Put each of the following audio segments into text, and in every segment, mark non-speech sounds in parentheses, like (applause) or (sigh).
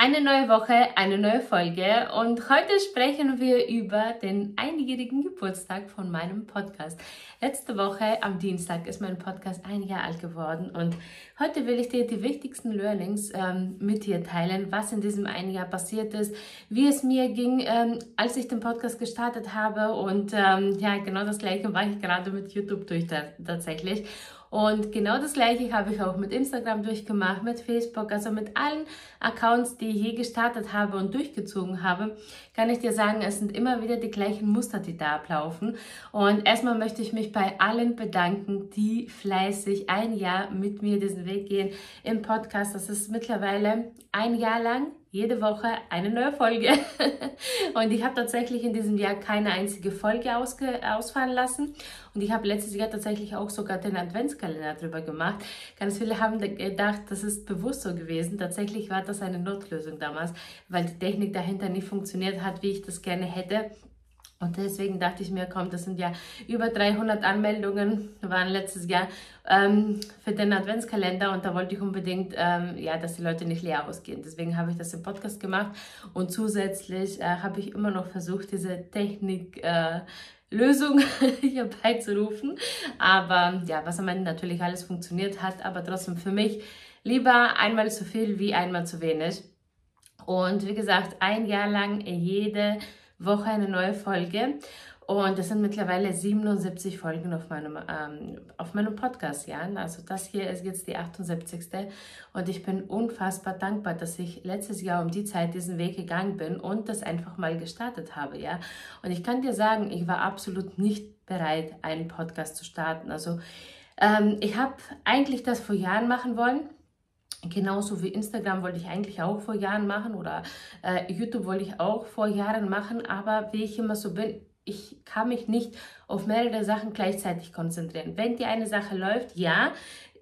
Eine neue Woche, eine neue Folge und heute sprechen wir über den einjährigen Geburtstag von meinem Podcast. Letzte Woche am Dienstag ist mein Podcast ein Jahr alt geworden und heute will ich dir die wichtigsten Learnings ähm, mit dir teilen, was in diesem einen Jahr passiert ist, wie es mir ging, ähm, als ich den Podcast gestartet habe und ähm, ja, genau das gleiche war ich gerade mit YouTube durch tatsächlich. Und genau das gleiche habe ich auch mit Instagram durchgemacht, mit Facebook, also mit allen Accounts, die ich je gestartet habe und durchgezogen habe, kann ich dir sagen, es sind immer wieder die gleichen Muster, die da ablaufen. Und erstmal möchte ich mich bei allen bedanken, die fleißig ein Jahr mit mir diesen Weg gehen im Podcast. Das ist mittlerweile ein Jahr lang jede Woche eine neue Folge. (laughs) und ich habe tatsächlich in diesem Jahr keine einzige Folge ausfallen lassen. Und ich habe letztes Jahr tatsächlich auch sogar den Adventskalender drüber gemacht. Ganz viele haben gedacht, das ist bewusst so gewesen. Tatsächlich war das eine Notlösung damals, weil die Technik dahinter nicht funktioniert hat, wie ich das gerne hätte. Und deswegen dachte ich mir, komm, das sind ja über 300 Anmeldungen, waren letztes Jahr ähm, für den Adventskalender und da wollte ich unbedingt, ähm, ja, dass die Leute nicht leer ausgehen. Deswegen habe ich das im Podcast gemacht und zusätzlich äh, habe ich immer noch versucht, diese Technik äh, Lösung (laughs) hier beizurufen. Aber ja, was am Ende natürlich alles funktioniert hat, aber trotzdem für mich lieber einmal zu viel wie einmal zu wenig. Und wie gesagt, ein Jahr lang jede Woche eine neue Folge. Und es sind mittlerweile 77 Folgen auf meinem, ähm, auf meinem Podcast, ja. Also das hier ist jetzt die 78. Und ich bin unfassbar dankbar, dass ich letztes Jahr um die Zeit diesen Weg gegangen bin und das einfach mal gestartet habe, ja. Und ich kann dir sagen, ich war absolut nicht bereit, einen Podcast zu starten. Also ähm, ich habe eigentlich das vor Jahren machen wollen Genauso wie Instagram wollte ich eigentlich auch vor Jahren machen oder äh, YouTube wollte ich auch vor Jahren machen, aber wie ich immer so bin, ich kann mich nicht auf mehrere Sachen gleichzeitig konzentrieren. Wenn die eine Sache läuft, ja,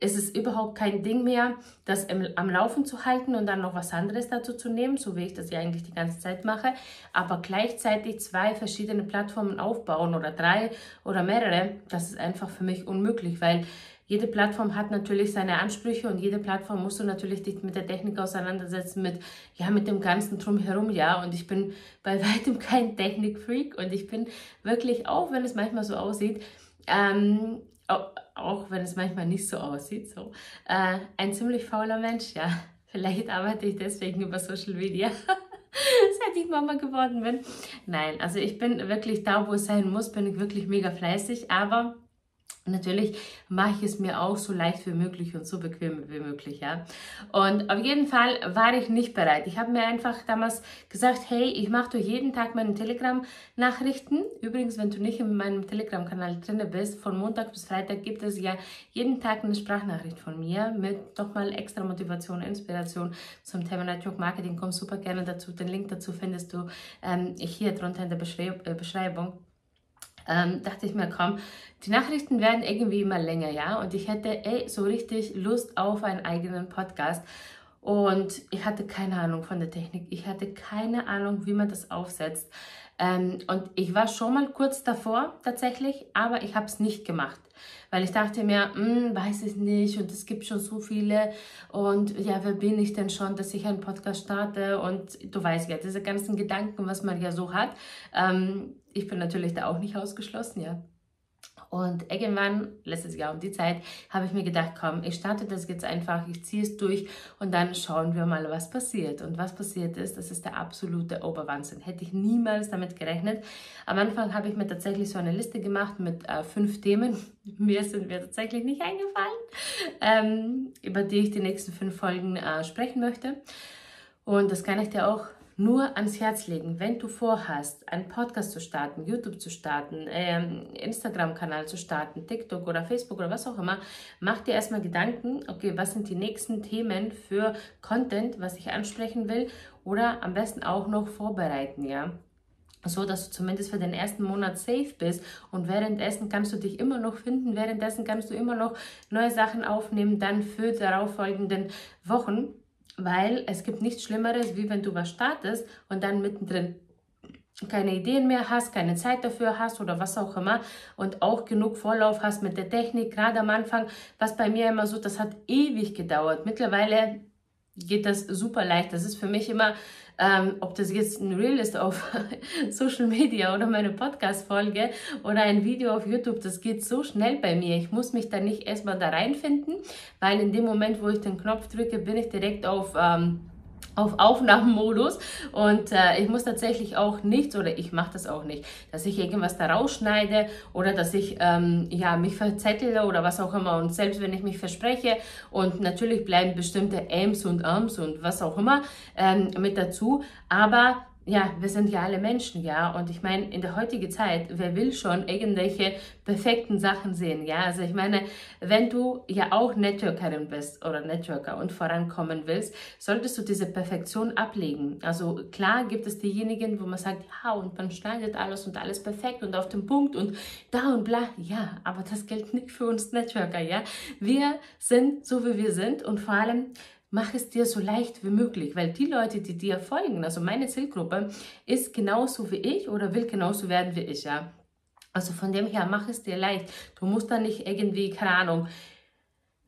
ist es überhaupt kein Ding mehr, das im, am Laufen zu halten und dann noch was anderes dazu zu nehmen, so wie ich das ja eigentlich die ganze Zeit mache. Aber gleichzeitig zwei verschiedene Plattformen aufbauen oder drei oder mehrere, das ist einfach für mich unmöglich, weil jede Plattform hat natürlich seine Ansprüche und jede Plattform musst du natürlich dich mit der Technik auseinandersetzen, mit, ja, mit dem ganzen Drumherum, ja. Und ich bin bei (laughs) weitem kein Technikfreak und ich bin wirklich, auch wenn es manchmal so aussieht, ähm, auch, wenn es manchmal nicht so aussieht, so, äh, ein ziemlich fauler Mensch, ja. (laughs) Vielleicht arbeite ich deswegen über Social Media. (laughs) seit ich Mama geworden bin. Nein, also ich bin wirklich da, wo es sein muss, bin ich wirklich mega fleißig, aber Natürlich mache ich es mir auch so leicht wie möglich und so bequem wie möglich, ja. Und auf jeden Fall war ich nicht bereit. Ich habe mir einfach damals gesagt, hey, ich mache doch jeden Tag meine Telegram-Nachrichten. Übrigens, wenn du nicht in meinem Telegram-Kanal drin bist, von Montag bis Freitag gibt es ja jeden Tag eine Sprachnachricht von mir mit nochmal extra Motivation, Inspiration zum Thema Network Marketing. Komm super gerne dazu. Den Link dazu findest du ähm, hier drunter in der äh, Beschreibung ähm, dachte ich mir, komm, die Nachrichten werden irgendwie immer länger, ja. Und ich hätte ey, so richtig Lust auf einen eigenen Podcast. Und ich hatte keine Ahnung von der Technik. Ich hatte keine Ahnung, wie man das aufsetzt. Ähm, und ich war schon mal kurz davor tatsächlich, aber ich habe es nicht gemacht. Weil ich dachte mir, hm, weiß ich nicht und es gibt schon so viele und ja, wer bin ich denn schon, dass ich einen Podcast starte und du weißt ja, diese ganzen Gedanken, was man ja so hat. Ähm, ich bin natürlich da auch nicht ausgeschlossen, ja. Und irgendwann, letztes Jahr um die Zeit, habe ich mir gedacht, komm, ich starte das jetzt einfach, ich ziehe es durch und dann schauen wir mal, was passiert. Und was passiert ist, das ist der absolute Oberwahnsinn. Hätte ich niemals damit gerechnet. Am Anfang habe ich mir tatsächlich so eine Liste gemacht mit äh, fünf Themen. (laughs) Mir sind mir tatsächlich nicht eingefallen, ähm, über die ich die nächsten fünf Folgen äh, sprechen möchte. Und das kann ich dir auch nur ans Herz legen, wenn du vorhast, einen Podcast zu starten, YouTube zu starten, ähm, Instagram-Kanal zu starten, TikTok oder Facebook oder was auch immer, mach dir erstmal Gedanken, okay, was sind die nächsten Themen für Content, was ich ansprechen will oder am besten auch noch vorbereiten, ja. so dass du zumindest für den ersten Monat safe bist und währenddessen kannst du dich immer noch finden, währenddessen kannst du immer noch neue Sachen aufnehmen, dann für darauffolgenden Wochen, weil es gibt nichts Schlimmeres, wie wenn du was startest und dann mittendrin keine Ideen mehr hast, keine Zeit dafür hast oder was auch immer und auch genug Vorlauf hast mit der Technik, gerade am Anfang, was bei mir immer so, das hat ewig gedauert. Mittlerweile geht das super leicht. Das ist für mich immer ähm, ob das jetzt ein Reel ist auf (laughs) Social Media oder meine Podcast-Folge oder ein Video auf YouTube, das geht so schnell bei mir. Ich muss mich da nicht erstmal da reinfinden, weil in dem Moment, wo ich den Knopf drücke, bin ich direkt auf... Ähm, auf Aufnahmenmodus und äh, ich muss tatsächlich auch nichts oder ich mache das auch nicht, dass ich irgendwas da rausschneide oder dass ich ähm, ja mich verzettle oder was auch immer. Und selbst wenn ich mich verspreche und natürlich bleiben bestimmte Ms und Ams und was auch immer ähm, mit dazu, aber ja, wir sind ja alle Menschen, ja. Und ich meine, in der heutigen Zeit, wer will schon irgendwelche perfekten Sachen sehen, ja? Also ich meine, wenn du ja auch Networkerin bist oder Networker und vorankommen willst, solltest du diese Perfektion ablegen. Also klar gibt es diejenigen, wo man sagt, ja, und man schneidet alles und alles perfekt und auf den Punkt und da und bla. Ja, aber das gilt nicht für uns Networker, ja. Wir sind so, wie wir sind und vor allem mach es dir so leicht wie möglich, weil die Leute, die dir folgen, also meine Zielgruppe, ist genauso wie ich oder will genauso werden wie ich, ja. Also von dem her, mach es dir leicht. Du musst da nicht irgendwie, keine Ahnung,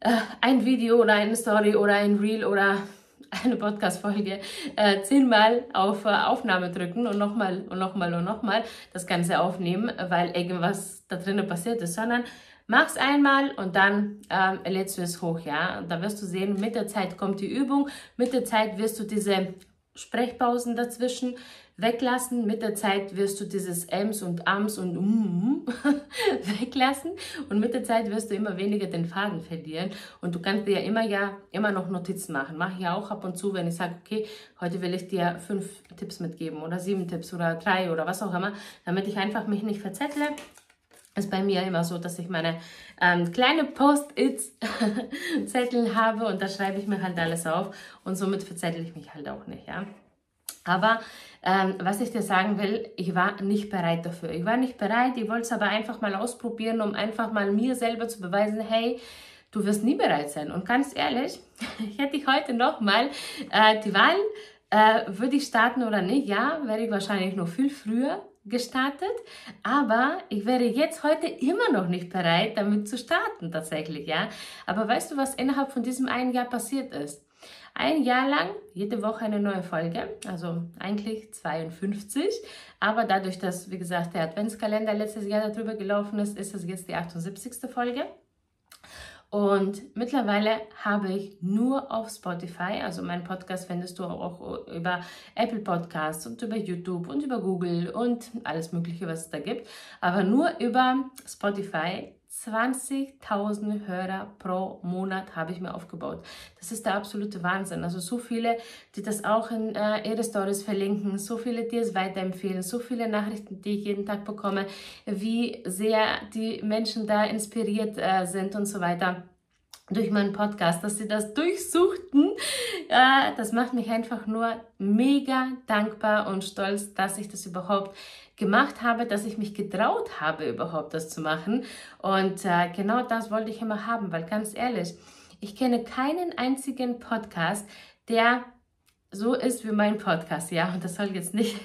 äh, ein Video oder eine Story oder ein Reel oder (laughs) eine Podcast-Folge äh, zehnmal auf äh, Aufnahme drücken und nochmal und nochmal und nochmal das Ganze aufnehmen, weil irgendwas da drinnen passiert ist, sondern Mach's einmal und dann ähm, lädst du es hoch, ja. Und da wirst du sehen, mit der Zeit kommt die Übung, mit der Zeit wirst du diese Sprechpausen dazwischen weglassen. Mit der Zeit wirst du dieses Ems und Ams und mm, (laughs) weglassen und mit der Zeit wirst du immer weniger den Faden verlieren und du kannst dir ja immer ja immer noch Notizen machen. Mache ich ja auch ab und zu, wenn ich sage, okay, heute will ich dir fünf Tipps mitgeben oder sieben Tipps oder drei oder was auch immer, damit ich einfach mich nicht verzettle ist bei mir immer so, dass ich meine ähm, kleine Post-its-Zettel (laughs) habe und da schreibe ich mir halt alles auf und somit verzettel ich mich halt auch nicht, ja. Aber ähm, was ich dir sagen will, ich war nicht bereit dafür. Ich war nicht bereit, ich wollte es aber einfach mal ausprobieren, um einfach mal mir selber zu beweisen, hey, du wirst nie bereit sein. Und ganz ehrlich, (laughs) hätte ich heute nochmal äh, die Wahl, äh, würde ich starten oder nicht? Ja, wäre ich wahrscheinlich noch viel früher gestartet, aber ich wäre jetzt heute immer noch nicht bereit, damit zu starten tatsächlich, ja. Aber weißt du, was innerhalb von diesem einen Jahr passiert ist? Ein Jahr lang, jede Woche eine neue Folge, also eigentlich 52, aber dadurch, dass, wie gesagt, der Adventskalender letztes Jahr darüber gelaufen ist, ist es jetzt die 78. Folge. Und mittlerweile habe ich nur auf Spotify, also meinen Podcast findest du auch über Apple Podcasts und über YouTube und über Google und alles Mögliche, was es da gibt, aber nur über Spotify 20.000 Hörer pro Monat habe ich mir aufgebaut. Das ist der absolute Wahnsinn. Also so viele, die das auch in äh, ihre Stories verlinken, so viele, die es weiterempfehlen, so viele Nachrichten, die ich jeden Tag bekomme, wie sehr die Menschen da inspiriert äh, sind und so weiter durch meinen Podcast, dass sie das durchsuchten. Äh, das macht mich einfach nur mega dankbar und stolz, dass ich das überhaupt gemacht habe, dass ich mich getraut habe, überhaupt das zu machen. Und äh, genau das wollte ich immer haben, weil ganz ehrlich, ich kenne keinen einzigen Podcast, der so ist wie mein Podcast, ja. Und das soll jetzt nicht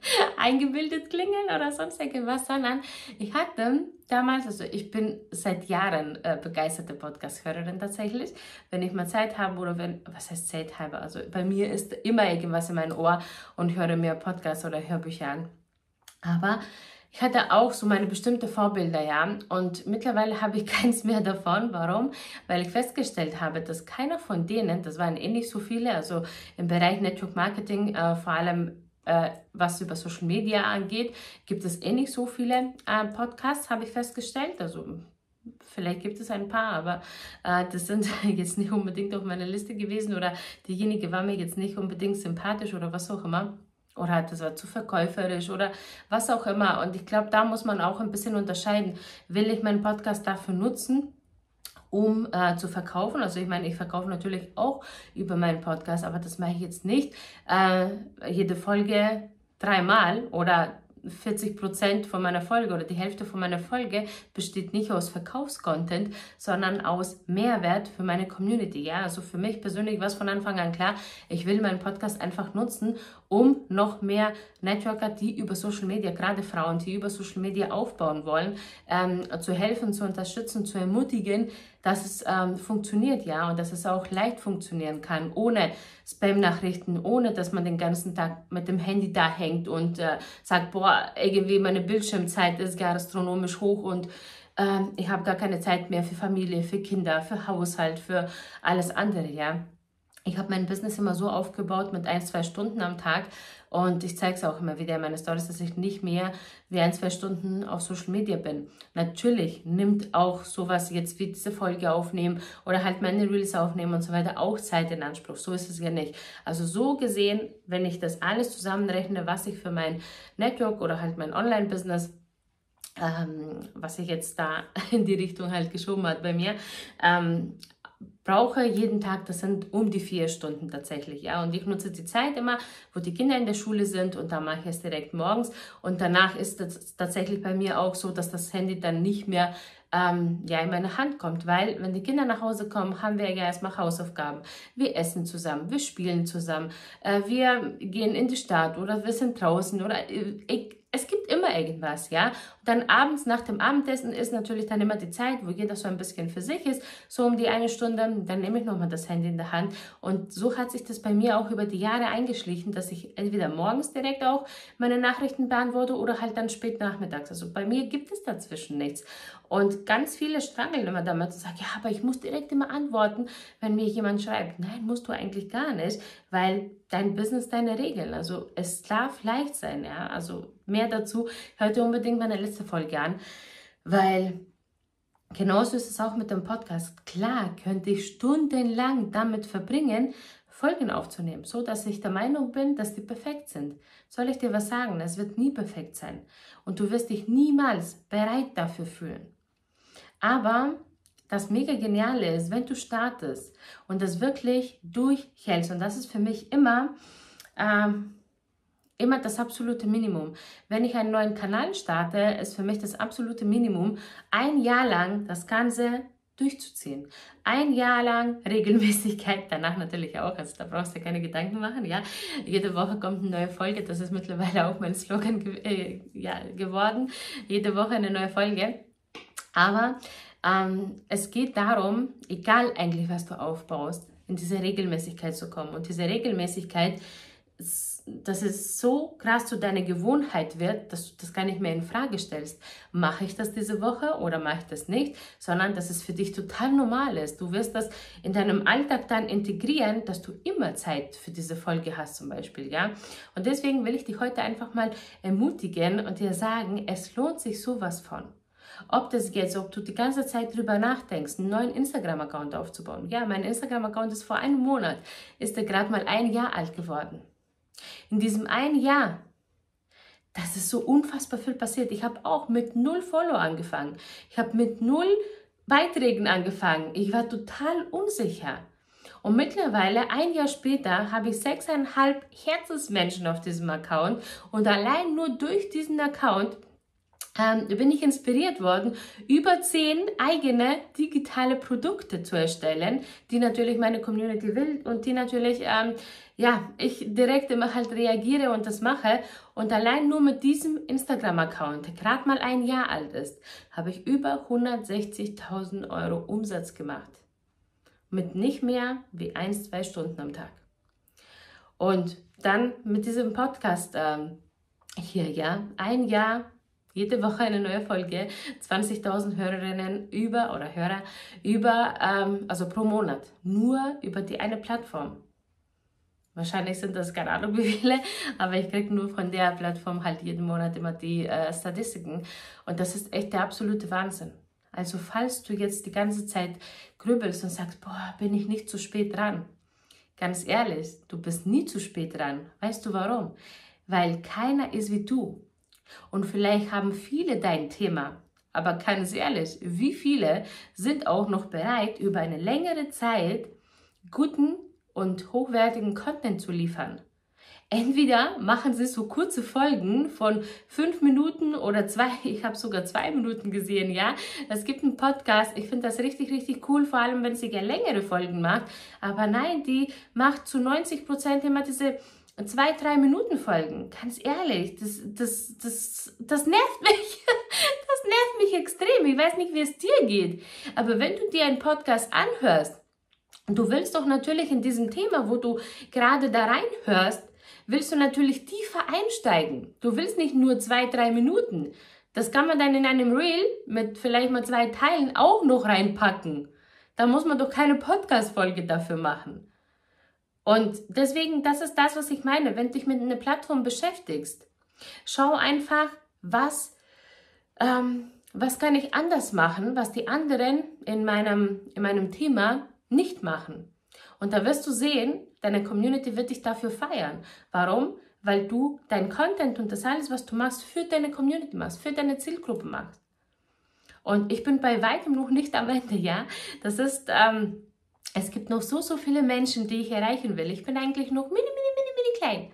(laughs) eingebildet klingen oder sonst irgendwas, sondern ich hatte damals, also ich bin seit Jahren äh, begeisterte Podcast-Hörerin tatsächlich. Wenn ich mal Zeit habe oder wenn, was heißt Zeit habe, also bei mir ist immer irgendwas in meinem Ohr und höre mir Podcasts oder Hörbücher an. Aber ich hatte auch so meine bestimmte Vorbilder, ja. Und mittlerweile habe ich (laughs) keins mehr davon. Warum? Weil ich festgestellt habe, dass keiner von denen, das waren eh nicht so viele, also im Bereich Network Marketing, äh, vor allem äh, was über Social Media angeht, gibt es eh nicht so viele äh, Podcasts, habe ich festgestellt. Also vielleicht gibt es ein paar, aber äh, das sind (laughs) jetzt nicht unbedingt auf meiner Liste gewesen oder diejenige war mir jetzt nicht unbedingt sympathisch oder was auch immer oder das war zu verkäuferisch oder was auch immer. Und ich glaube, da muss man auch ein bisschen unterscheiden. Will ich meinen Podcast dafür nutzen, um äh, zu verkaufen. Also ich meine, ich verkaufe natürlich auch über meinen Podcast, aber das mache ich jetzt nicht. Äh, jede Folge dreimal oder 40 Prozent von meiner Folge oder die Hälfte von meiner Folge besteht nicht aus Verkaufscontent, sondern aus Mehrwert für meine Community. Ja, also für mich persönlich war es von Anfang an klar, ich will meinen Podcast einfach nutzen, um noch mehr Networker, die über Social Media, gerade Frauen, die über Social Media aufbauen wollen, ähm, zu helfen, zu unterstützen, zu ermutigen, dass es ähm, funktioniert, ja, und dass es auch leicht funktionieren kann, ohne Spam-Nachrichten, ohne dass man den ganzen Tag mit dem Handy da hängt und äh, sagt, boah, irgendwie meine Bildschirmzeit ist gar astronomisch hoch und ähm, ich habe gar keine Zeit mehr für Familie, für Kinder, für Haushalt, für alles andere, ja. Ich habe mein Business immer so aufgebaut mit ein, zwei Stunden am Tag und ich zeige es auch immer wieder in meinen Stories, dass ich nicht mehr wie ein, zwei Stunden auf Social Media bin. Natürlich nimmt auch sowas jetzt wie diese Folge aufnehmen oder halt meine Reels aufnehmen und so weiter auch Zeit in Anspruch. So ist es ja nicht. Also so gesehen, wenn ich das alles zusammenrechne, was ich für mein Network oder halt mein Online-Business ähm, was ich jetzt da (laughs) in die Richtung halt geschoben hat bei mir, ähm, brauche jeden Tag, das sind um die vier Stunden tatsächlich, ja. Und ich nutze die Zeit immer, wo die Kinder in der Schule sind und dann mache ich es direkt morgens. Und danach ist es tatsächlich bei mir auch so, dass das Handy dann nicht mehr ähm, ja, in meine Hand kommt, weil wenn die Kinder nach Hause kommen, haben wir ja erstmal Hausaufgaben. Wir essen zusammen, wir spielen zusammen, äh, wir gehen in die Stadt oder wir sind draußen oder äh, es gibt immer irgendwas, ja. Und dann abends nach dem Abendessen ist natürlich dann immer die Zeit, wo jeder so ein bisschen für sich ist, so um die eine Stunde, dann nehme ich nochmal das Handy in der Hand. Und so hat sich das bei mir auch über die Jahre eingeschlichen, dass ich entweder morgens direkt auch meine Nachrichten beantworte oder halt dann spät nachmittags. Also bei mir gibt es dazwischen nichts. Und ganz viele strangeln immer damit und sagen, ja, aber ich muss direkt immer antworten, wenn mir jemand schreibt. Nein, musst du eigentlich gar nicht, weil dein Business deine Regeln. Also es darf leicht sein, ja. Also mehr dazu, hört ihr unbedingt meine letzte Folge an, weil genauso ist es auch mit dem Podcast. Klar könnte ich stundenlang damit verbringen, Folgen aufzunehmen, so dass ich der Meinung bin, dass die perfekt sind. Soll ich dir was sagen? Es wird nie perfekt sein und du wirst dich niemals bereit dafür fühlen. Aber das mega Geniale ist, wenn du startest und das wirklich durchhältst, und das ist für mich immer, ähm, immer das absolute Minimum. Wenn ich einen neuen Kanal starte, ist für mich das absolute Minimum, ein Jahr lang das Ganze durchzuziehen. Ein Jahr lang (laughs) Regelmäßigkeit, danach natürlich auch, also da brauchst du keine Gedanken machen, ja. Jede Woche kommt eine neue Folge, das ist mittlerweile auch mein Slogan ge äh, ja, geworden. Jede Woche eine neue Folge. Aber ähm, es geht darum, egal eigentlich, was du aufbaust, in diese Regelmäßigkeit zu kommen. Und diese Regelmäßigkeit, dass es so krass zu deiner Gewohnheit wird, dass du das gar nicht mehr in Frage stellst. Mache ich das diese Woche oder mache ich das nicht? Sondern dass es für dich total normal ist. Du wirst das in deinem Alltag dann integrieren, dass du immer Zeit für diese Folge hast zum Beispiel, ja. Und deswegen will ich dich heute einfach mal ermutigen und dir sagen, es lohnt sich sowas von. Ob das jetzt, ob du die ganze Zeit drüber nachdenkst, einen neuen Instagram-Account aufzubauen. Ja, mein Instagram-Account ist vor einem Monat, ist er gerade mal ein Jahr alt geworden. In diesem einen Jahr, das ist so unfassbar viel passiert. Ich habe auch mit null Follow angefangen. Ich habe mit null Beiträgen angefangen. Ich war total unsicher. Und mittlerweile, ein Jahr später, habe ich sechseinhalb Herzensmenschen auf diesem Account. Und allein nur durch diesen Account ähm, bin ich inspiriert worden, über zehn eigene digitale Produkte zu erstellen, die natürlich meine Community will und die natürlich, ähm, ja, ich direkt immer halt reagiere und das mache. Und allein nur mit diesem Instagram-Account, der gerade mal ein Jahr alt ist, habe ich über 160.000 Euro Umsatz gemacht. Mit nicht mehr wie ein, zwei Stunden am Tag. Und dann mit diesem Podcast ähm, hier, ja, ein Jahr jede Woche eine neue Folge, 20.000 Hörerinnen über oder Hörer über, ähm, also pro Monat, nur über die eine Plattform. Wahrscheinlich sind das keine Ahnung wie viele, aber ich kriege nur von der Plattform halt jeden Monat immer die äh, Statistiken. Und das ist echt der absolute Wahnsinn. Also falls du jetzt die ganze Zeit grübelst und sagst, boah, bin ich nicht zu spät dran. Ganz ehrlich, du bist nie zu spät dran. Weißt du warum? Weil keiner ist wie du. Und vielleicht haben viele dein Thema, aber ganz ehrlich, wie viele sind auch noch bereit, über eine längere Zeit guten und hochwertigen Content zu liefern? Entweder machen sie so kurze Folgen von fünf Minuten oder zwei, (laughs) ich habe sogar zwei Minuten gesehen, ja. Es gibt einen Podcast, ich finde das richtig, richtig cool, vor allem wenn sie gerne längere Folgen macht. Aber nein, die macht zu 90 Prozent immer diese zwei, drei Minuten Folgen. Ganz ehrlich, das, das, das, das nervt mich. (laughs) Das nervt mich extrem. Ich weiß nicht, wie es dir geht. Aber wenn du dir einen Podcast anhörst, du willst doch natürlich in diesem Thema, wo du gerade da reinhörst, willst du natürlich tiefer einsteigen. Du willst nicht nur zwei, drei Minuten. Das kann man dann in einem Reel mit vielleicht mal zwei Teilen auch noch reinpacken. Da muss man doch keine Podcast-Folge dafür machen. Und deswegen, das ist das, was ich meine, wenn du dich mit einer Plattform beschäftigst. Schau einfach, was, ähm, was kann ich anders machen, was die anderen in meinem, in meinem Thema nicht machen. Und da wirst du sehen, deine Community wird dich dafür feiern. Warum? Weil du dein Content und das alles, was du machst, für deine Community machst, für deine Zielgruppe machst. Und ich bin bei weitem noch nicht am Ende, ja. Das ist, ähm, es gibt noch so, so viele Menschen, die ich erreichen will. Ich bin eigentlich noch mini, mini, mini, mini klein.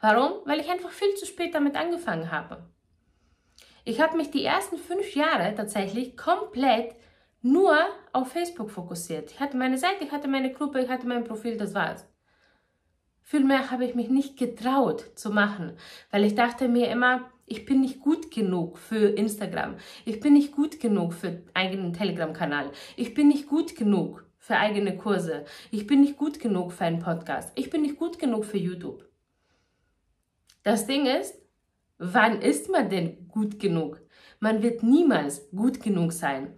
Warum? Weil ich einfach viel zu spät damit angefangen habe. Ich habe mich die ersten fünf Jahre tatsächlich komplett nur auf Facebook fokussiert. Ich hatte meine Seite, ich hatte meine Gruppe, ich hatte mein Profil, das war's. Viel mehr habe ich mich nicht getraut zu machen, weil ich dachte mir immer, ich bin nicht gut genug für Instagram. Ich bin nicht gut genug für eigenen Telegram-Kanal. Ich bin nicht gut genug für eigene Kurse. Ich bin nicht gut genug für einen Podcast. Ich bin nicht gut genug für YouTube. Das Ding ist, wann ist man denn gut genug? Man wird niemals gut genug sein.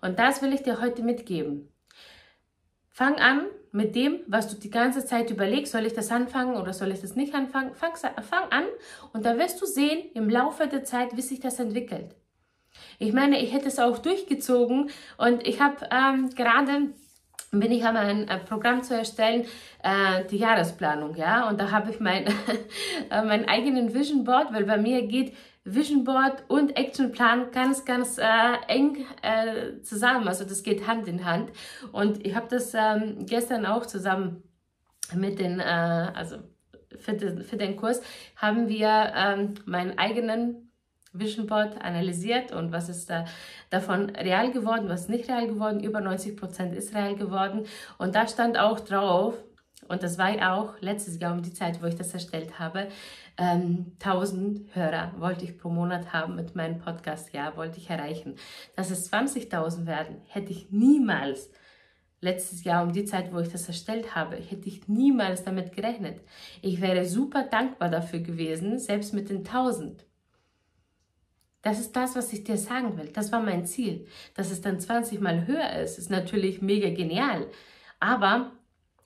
Und das will ich dir heute mitgeben. Fang an mit dem, was du die ganze Zeit überlegst, soll ich das anfangen oder soll ich das nicht anfangen? Fang, fang an und da wirst du sehen im Laufe der Zeit, wie sich das entwickelt. Ich meine, ich hätte es auch durchgezogen und ich habe ähm, gerade bin ich am ein, Programm zu erstellen, äh, die Jahresplanung, ja, und da habe ich mein, (laughs) äh, meinen eigenen Vision Board, weil bei mir geht Vision Board und Actionplan ganz, ganz äh, eng äh, zusammen. Also das geht Hand in Hand. Und ich habe das ähm, gestern auch zusammen mit den, äh, also für den, für den Kurs, haben wir ähm, meinen eigenen Vision Board analysiert und was ist da davon real geworden, was nicht real geworden. Über 90 Prozent ist real geworden. Und da stand auch drauf, und das war auch letztes Jahr um die Zeit, wo ich das erstellt habe, ähm, 1000 Hörer wollte ich pro Monat haben mit meinem Podcast. Ja, wollte ich erreichen. Dass es 20.000 werden, hätte ich niemals letztes Jahr um die Zeit, wo ich das erstellt habe, hätte ich niemals damit gerechnet. Ich wäre super dankbar dafür gewesen, selbst mit den 1000. Das ist das, was ich dir sagen will. Das war mein Ziel. Dass es dann 20 mal höher ist, ist natürlich mega genial. Aber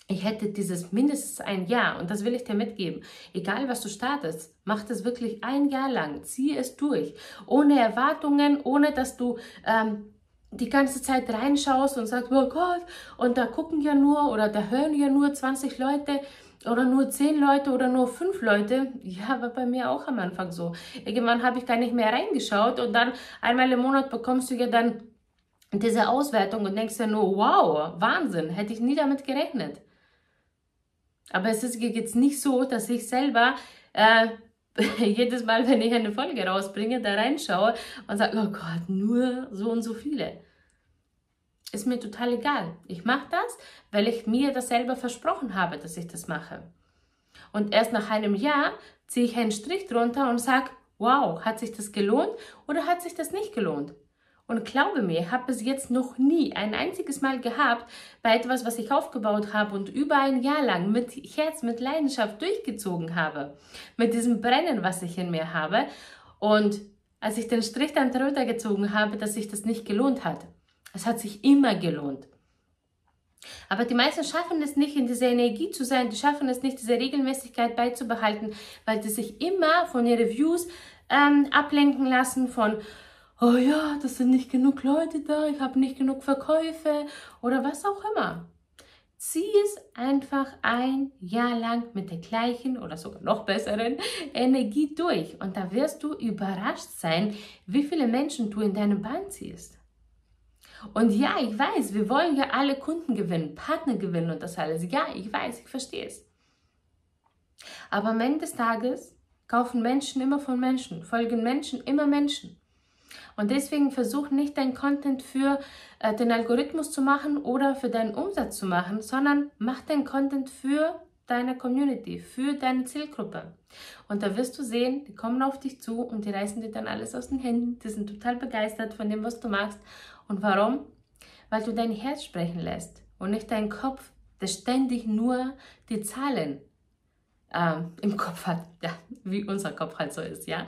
ich hätte dieses mindestens ein Jahr und das will ich dir mitgeben. Egal was du startest, mach das wirklich ein Jahr lang. Zieh es durch. Ohne Erwartungen, ohne dass du ähm, die ganze Zeit reinschaust und sagst, oh Gott, und da gucken ja nur oder da hören ja nur 20 Leute oder nur 10 Leute oder nur 5 Leute. Ja, war bei mir auch am Anfang so. Irgendwann habe ich gar nicht mehr reingeschaut und dann einmal im Monat bekommst du ja dann diese Auswertung und denkst ja nur, wow, Wahnsinn, hätte ich nie damit gerechnet. Aber es ist jetzt nicht so, dass ich selber äh, (laughs) jedes Mal, wenn ich eine Folge rausbringe, da reinschaue und sage, oh Gott, nur so und so viele. Ist mir total egal. Ich mache das, weil ich mir das selber versprochen habe, dass ich das mache. Und erst nach einem Jahr ziehe ich einen Strich drunter und sage, wow, hat sich das gelohnt oder hat sich das nicht gelohnt? Und glaube mir, ich habe es jetzt noch nie ein einziges Mal gehabt bei etwas, was ich aufgebaut habe und über ein Jahr lang mit Herz, mit Leidenschaft durchgezogen habe. Mit diesem Brennen, was ich in mir habe. Und als ich den Strich dann drunter gezogen habe, dass sich das nicht gelohnt hat. Es hat sich immer gelohnt. Aber die meisten schaffen es nicht, in dieser Energie zu sein, die schaffen es nicht, diese Regelmäßigkeit beizubehalten, weil sie sich immer von ihren Views ähm, ablenken lassen, von oh ja, das sind nicht genug Leute da, ich habe nicht genug Verkäufe oder was auch immer. Zieh es einfach ein Jahr lang mit der gleichen oder sogar noch besseren Energie durch. Und da wirst du überrascht sein, wie viele Menschen du in deinem Band ziehst. Und ja, ich weiß, wir wollen ja alle Kunden gewinnen, Partner gewinnen und das alles. Ja, ich weiß, ich verstehe es. Aber am Ende des Tages kaufen Menschen immer von Menschen, folgen Menschen immer Menschen. Und deswegen versuch nicht dein Content für äh, den Algorithmus zu machen oder für deinen Umsatz zu machen, sondern mach dein Content für deine Community, für deine Zielgruppe. Und da wirst du sehen, die kommen auf dich zu und die reißen dir dann alles aus den Händen. Die sind total begeistert von dem, was du machst. Und warum? Weil du dein Herz sprechen lässt und nicht dein Kopf, der ständig nur die Zahlen äh, im Kopf hat. (laughs) Ja, wie unser Kopf halt so ist, ja.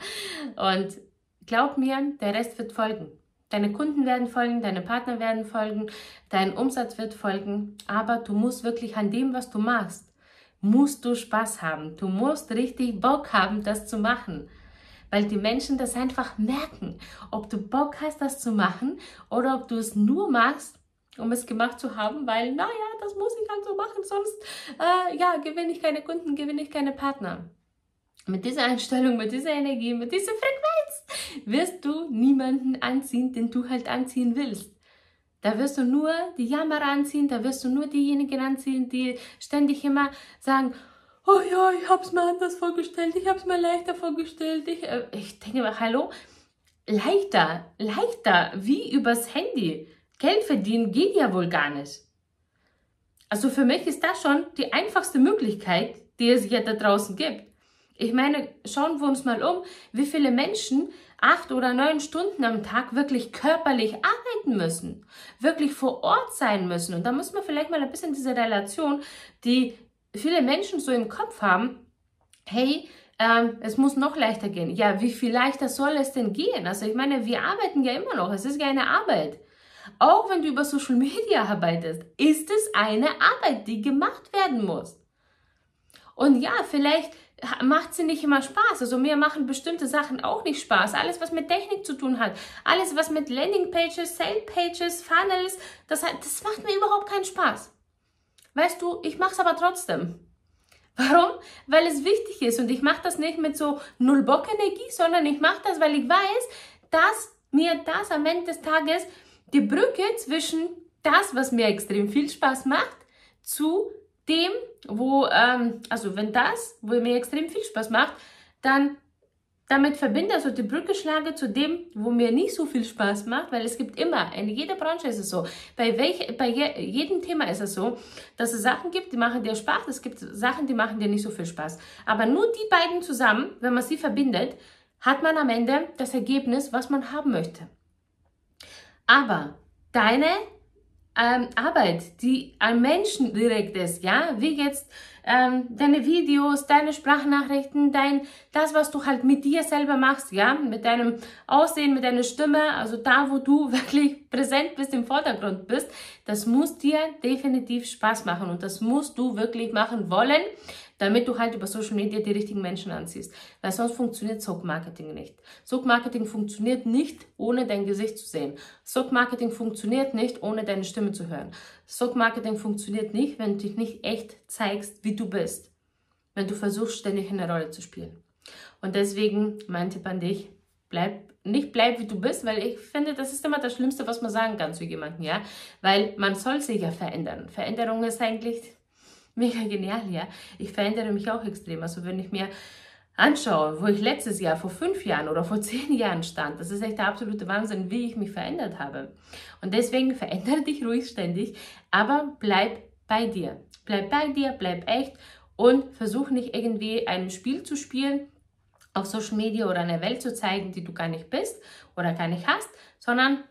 Und glaub mir, der Rest wird folgen. Deine Kunden werden folgen, deine Partner werden folgen, dein Umsatz wird folgen, aber du musst wirklich an dem, was du machst, musst du Spaß haben. Du musst richtig Bock haben, das zu machen. Weil die Menschen das einfach merken, ob du Bock hast, das zu machen oder ob du es nur machst, um es gemacht zu haben, weil, naja, das muss ich halt so machen, sonst, äh, ja, gewinne ich keine Kunden, gewinne ich keine Partner. Mit dieser Einstellung, mit dieser Energie, mit dieser Frequenz wirst du niemanden anziehen, den du halt anziehen willst. Da wirst du nur die Jammer anziehen, da wirst du nur diejenigen anziehen, die ständig immer sagen, oh ja, ich habe es mir anders vorgestellt, ich habe es mir leichter vorgestellt. Ich, äh, ich denke mir, hallo, leichter, leichter, wie übers Handy. Geld verdienen geht ja wohl gar nicht. Also für mich ist das schon die einfachste Möglichkeit, die es ja da draußen gibt. Ich meine, schauen wir uns mal um, wie viele Menschen acht oder neun Stunden am Tag wirklich körperlich arbeiten müssen, wirklich vor Ort sein müssen. Und da muss man vielleicht mal ein bisschen diese Relation, die viele Menschen so im Kopf haben, hey, ähm, es muss noch leichter gehen. Ja, wie viel leichter soll es denn gehen? Also ich meine, wir arbeiten ja immer noch, es ist ja eine Arbeit. Auch wenn du über Social Media (laughs) arbeitest, ist es eine Arbeit, die gemacht werden muss. Und ja, vielleicht macht sie nicht immer Spaß. Also mir machen bestimmte Sachen auch nicht Spaß. Alles, was mit Technik zu tun hat, alles, was mit Landingpages, Sale-Pages, Funnels, das, das macht mir überhaupt keinen Spaß. Weißt du, ich mache es aber trotzdem. Warum? Weil es wichtig ist und ich mache das nicht mit so null Bock Energie, sondern ich mache das, weil ich weiß, dass mir das am Ende des Tages die Brücke zwischen das, was mir extrem viel Spaß macht, zu dem, wo, ähm, also wenn das, wo mir extrem viel Spaß macht, dann damit verbinde, also die Brücke schlage zu dem, wo mir nicht so viel Spaß macht, weil es gibt immer, in jeder Branche ist es so, bei, welch, bei je, jedem Thema ist es so, dass es Sachen gibt, die machen dir Spaß, es gibt Sachen, die machen dir nicht so viel Spaß. Aber nur die beiden zusammen, wenn man sie verbindet, hat man am Ende das Ergebnis, was man haben möchte. Aber deine ähm, Arbeit, die an Menschen direkt ist, ja, wie jetzt ähm, deine Videos, deine Sprachnachrichten, dein, das, was du halt mit dir selber machst, ja, mit deinem Aussehen, mit deiner Stimme, also da, wo du (laughs) wirklich präsent bist, im Vordergrund bist, das muss dir definitiv Spaß machen und das musst du wirklich machen wollen, damit du halt über Social Media die richtigen Menschen anziehst. Weil sonst funktioniert Sock Marketing nicht. Sock Marketing funktioniert nicht, ohne dein Gesicht zu sehen. Sock Marketing funktioniert nicht, ohne deine Stimme zu hören. Sock Marketing funktioniert nicht, wenn du dich nicht echt zeigst, wie du bist. Wenn du versuchst, ständig eine Rolle zu spielen. Und deswegen mein Tipp an dich, bleib nicht bleib wie du bist, weil ich finde, das ist immer das Schlimmste, was man sagen kann zu jemandem, ja, weil man soll sich ja verändern. Veränderung ist eigentlich mega genial, ja. Ich verändere mich auch extrem. Also wenn ich mir anschaue, wo ich letztes Jahr, vor fünf Jahren oder vor (laughs) zehn Jahren stand, das ist echt der absolute Wahnsinn, wie ich mich verändert habe. Und deswegen (laughs) verändere dich ruhig ständig, aber bleib bei dir. Bleib bei dir, bleib echt und versuch nicht irgendwie ein Spiel zu spielen, auf Social Media oder eine Welt zu zeigen, die du gar nicht bist oder gar nicht hast, sondern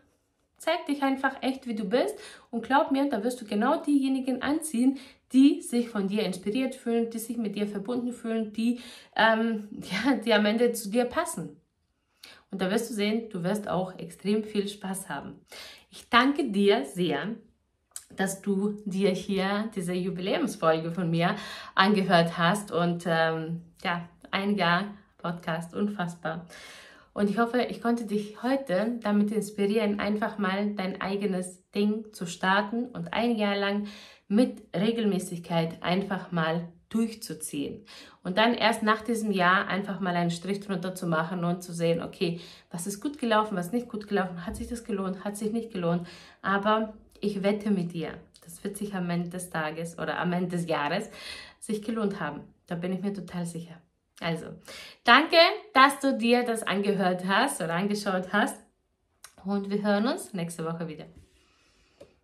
zeig dich einfach echt, wie du bist und glaub mir, da wirst du genau diejenigen anziehen, die sich von dir inspiriert fühlen, die sich mit dir verbunden fühlen, die, ähm, (laughs) ja, die am Ende zu dir passen. Und da wirst du sehen, du wirst auch extrem viel Spaß haben. Ich danke dir sehr, dass du dir hier diese Jubiläumsfolge von mir angehört hast und ähm, ja, ein Jahr Podcast, unfassbar. Und ich hoffe, ich konnte dich heute damit inspirieren, einfach mal dein eigenes Ding zu starten und ein Jahr lang mit Regelmäßigkeit einfach mal durchzuziehen. Und dann erst nach diesem Jahr einfach mal einen Strich drunter zu machen und zu sehen, okay, was ist gut gelaufen, was nicht gut gelaufen, hat sich das gelohnt, hat sich nicht gelohnt. Aber ich wette mit dir, das wird sich am Ende des Tages oder am Ende des Jahres sich gelohnt haben. Da bin ich mir total sicher. Also, danke, dass du dir das angehört hast oder angeschaut hast. Und wir hören uns nächste Woche wieder.